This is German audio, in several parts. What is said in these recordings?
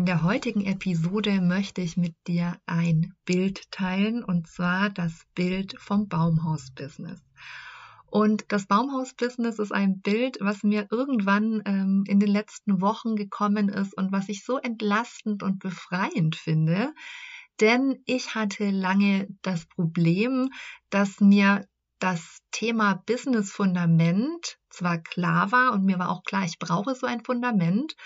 In der heutigen Episode möchte ich mit dir ein Bild teilen und zwar das Bild vom Baumhaus-Business. Und das Baumhaus-Business ist ein Bild, was mir irgendwann ähm, in den letzten Wochen gekommen ist und was ich so entlastend und befreiend finde. Denn ich hatte lange das Problem, dass mir das Thema Business Fundament zwar klar war und mir war auch klar, ich brauche so ein Fundament,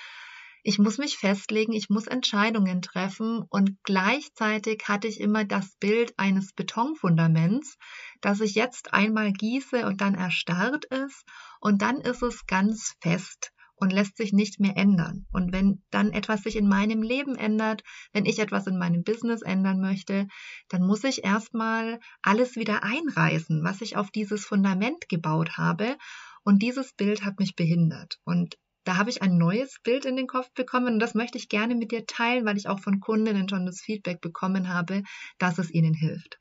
ich muss mich festlegen, ich muss Entscheidungen treffen und gleichzeitig hatte ich immer das Bild eines Betonfundaments, das ich jetzt einmal gieße und dann erstarrt ist und dann ist es ganz fest und lässt sich nicht mehr ändern. Und wenn dann etwas sich in meinem Leben ändert, wenn ich etwas in meinem Business ändern möchte, dann muss ich erstmal alles wieder einreißen, was ich auf dieses Fundament gebaut habe. Und dieses Bild hat mich behindert. Und da habe ich ein neues Bild in den Kopf bekommen und das möchte ich gerne mit dir teilen, weil ich auch von Kundinnen schon das Feedback bekommen habe, dass es ihnen hilft.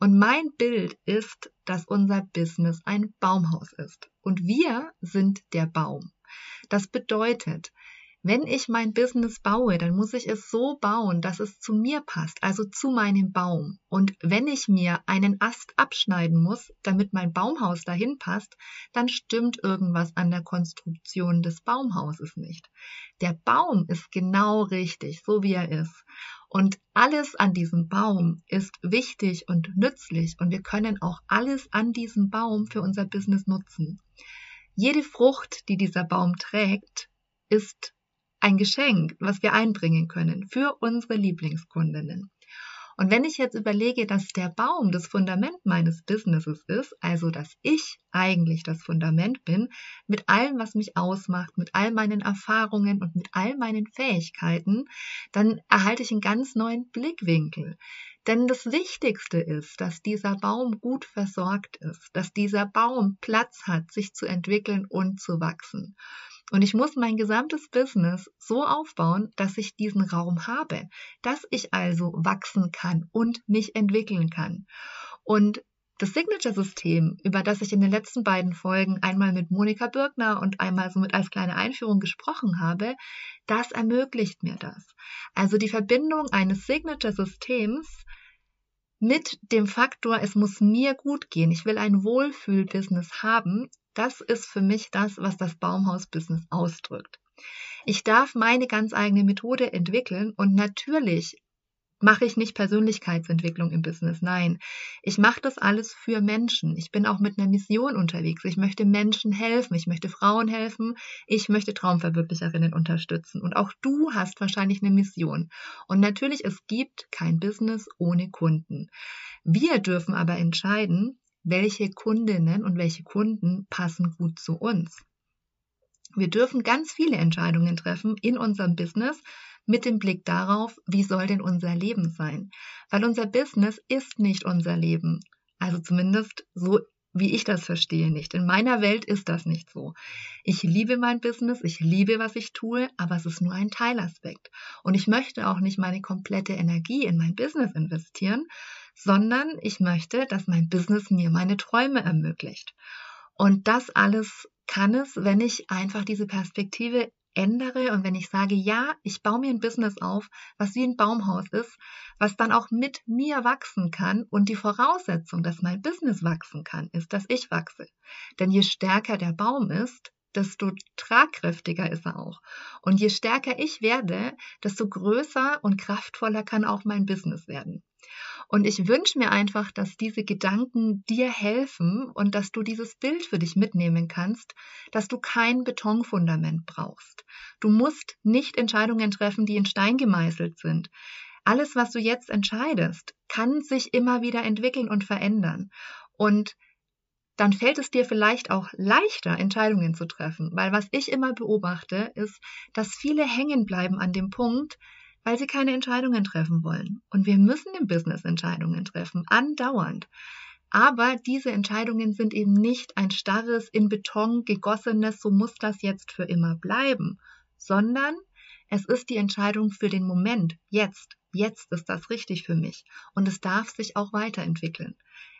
Und mein Bild ist, dass unser Business ein Baumhaus ist und wir sind der Baum. Das bedeutet, wenn ich mein Business baue, dann muss ich es so bauen, dass es zu mir passt, also zu meinem Baum. Und wenn ich mir einen Ast abschneiden muss, damit mein Baumhaus dahin passt, dann stimmt irgendwas an der Konstruktion des Baumhauses nicht. Der Baum ist genau richtig, so wie er ist. Und alles an diesem Baum ist wichtig und nützlich und wir können auch alles an diesem Baum für unser Business nutzen. Jede Frucht, die dieser Baum trägt, ist ein Geschenk, was wir einbringen können für unsere Lieblingskundinnen. Und wenn ich jetzt überlege, dass der Baum das Fundament meines Businesses ist, also dass ich eigentlich das Fundament bin, mit allem, was mich ausmacht, mit all meinen Erfahrungen und mit all meinen Fähigkeiten, dann erhalte ich einen ganz neuen Blickwinkel. Denn das Wichtigste ist, dass dieser Baum gut versorgt ist, dass dieser Baum Platz hat, sich zu entwickeln und zu wachsen. Und ich muss mein gesamtes Business so aufbauen, dass ich diesen Raum habe, dass ich also wachsen kann und mich entwickeln kann. Und das Signature-System, über das ich in den letzten beiden Folgen einmal mit Monika Birkner und einmal so mit als kleine Einführung gesprochen habe, das ermöglicht mir das. Also die Verbindung eines Signature-Systems mit dem Faktor, es muss mir gut gehen. Ich will ein Wohlfühl-Business haben, das ist für mich das, was das Baumhaus-Business ausdrückt. Ich darf meine ganz eigene Methode entwickeln und natürlich mache ich nicht Persönlichkeitsentwicklung im Business. Nein, ich mache das alles für Menschen. Ich bin auch mit einer Mission unterwegs. Ich möchte Menschen helfen. Ich möchte Frauen helfen. Ich möchte Traumverwirklicherinnen unterstützen. Und auch du hast wahrscheinlich eine Mission. Und natürlich, es gibt kein Business ohne Kunden. Wir dürfen aber entscheiden, welche Kundinnen und welche Kunden passen gut zu uns. Wir dürfen ganz viele Entscheidungen treffen in unserem Business mit dem Blick darauf, wie soll denn unser Leben sein? Weil unser Business ist nicht unser Leben. Also zumindest so wie ich das verstehe, nicht. In meiner Welt ist das nicht so. Ich liebe mein Business, ich liebe, was ich tue, aber es ist nur ein Teilaspekt. Und ich möchte auch nicht meine komplette Energie in mein Business investieren, sondern ich möchte, dass mein Business mir meine Träume ermöglicht. Und das alles kann es, wenn ich einfach diese Perspektive ändere und wenn ich sage, ja, ich baue mir ein Business auf, was wie ein Baumhaus ist, was dann auch mit mir wachsen kann und die Voraussetzung, dass mein Business wachsen kann, ist, dass ich wachse. Denn je stärker der Baum ist, desto tragkräftiger ist er auch. Und je stärker ich werde, desto größer und kraftvoller kann auch mein Business werden. Und ich wünsche mir einfach, dass diese Gedanken dir helfen und dass du dieses Bild für dich mitnehmen kannst, dass du kein Betonfundament brauchst. Du musst nicht Entscheidungen treffen, die in Stein gemeißelt sind. Alles, was du jetzt entscheidest, kann sich immer wieder entwickeln und verändern. Und dann fällt es dir vielleicht auch leichter, Entscheidungen zu treffen. Weil was ich immer beobachte, ist, dass viele hängen bleiben an dem Punkt, weil sie keine Entscheidungen treffen wollen. Und wir müssen im Business Entscheidungen treffen, andauernd. Aber diese Entscheidungen sind eben nicht ein starres, in Beton gegossenes, so muss das jetzt für immer bleiben, sondern es ist die Entscheidung für den Moment, jetzt. Jetzt ist das richtig für mich. Und es darf sich auch weiterentwickeln.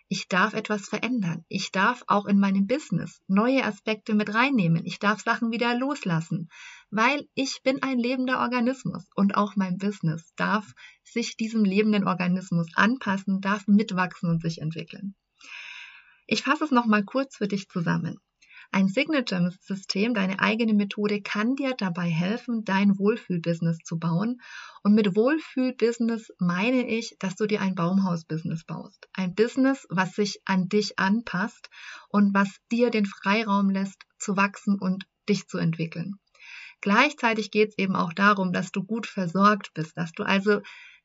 Ich darf etwas verändern. Ich darf auch in meinem Business neue Aspekte mit reinnehmen. Ich darf Sachen wieder loslassen, weil ich bin ein lebender Organismus und auch mein Business darf sich diesem lebenden Organismus anpassen, darf mitwachsen und sich entwickeln. Ich fasse es nochmal kurz für dich zusammen. Ein Signature-System, deine eigene Methode, kann dir dabei helfen, dein Wohlfühl-Business zu bauen. Und mit Wohlfühl-Business meine ich, dass du dir ein Baumhaus-Business baust. Ein Business, was sich an dich anpasst und was dir den Freiraum lässt, zu wachsen und dich zu entwickeln. Gleichzeitig geht es eben auch darum, dass du gut versorgt bist, dass du also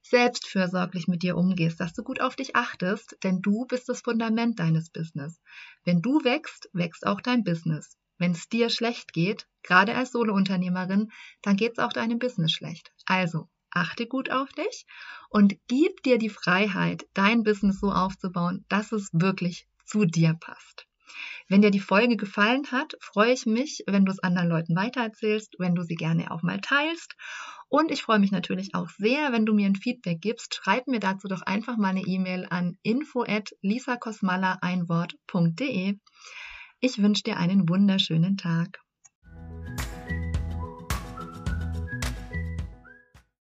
selbstfürsorglich mit dir umgehst, dass du gut auf dich achtest, denn du bist das Fundament deines Business. Wenn du wächst, wächst auch dein Business. Wenn es dir schlecht geht, gerade als Solounternehmerin, dann geht es auch deinem Business schlecht. Also achte gut auf dich und gib dir die Freiheit, dein Business so aufzubauen, dass es wirklich zu dir passt. Wenn dir die Folge gefallen hat, freue ich mich, wenn du es anderen Leuten weitererzählst, wenn du sie gerne auch mal teilst. Und ich freue mich natürlich auch sehr, wenn du mir ein Feedback gibst. Schreib mir dazu doch einfach mal eine E-Mail an info at lisakosmala einwort.de. Ich wünsche dir einen wunderschönen Tag.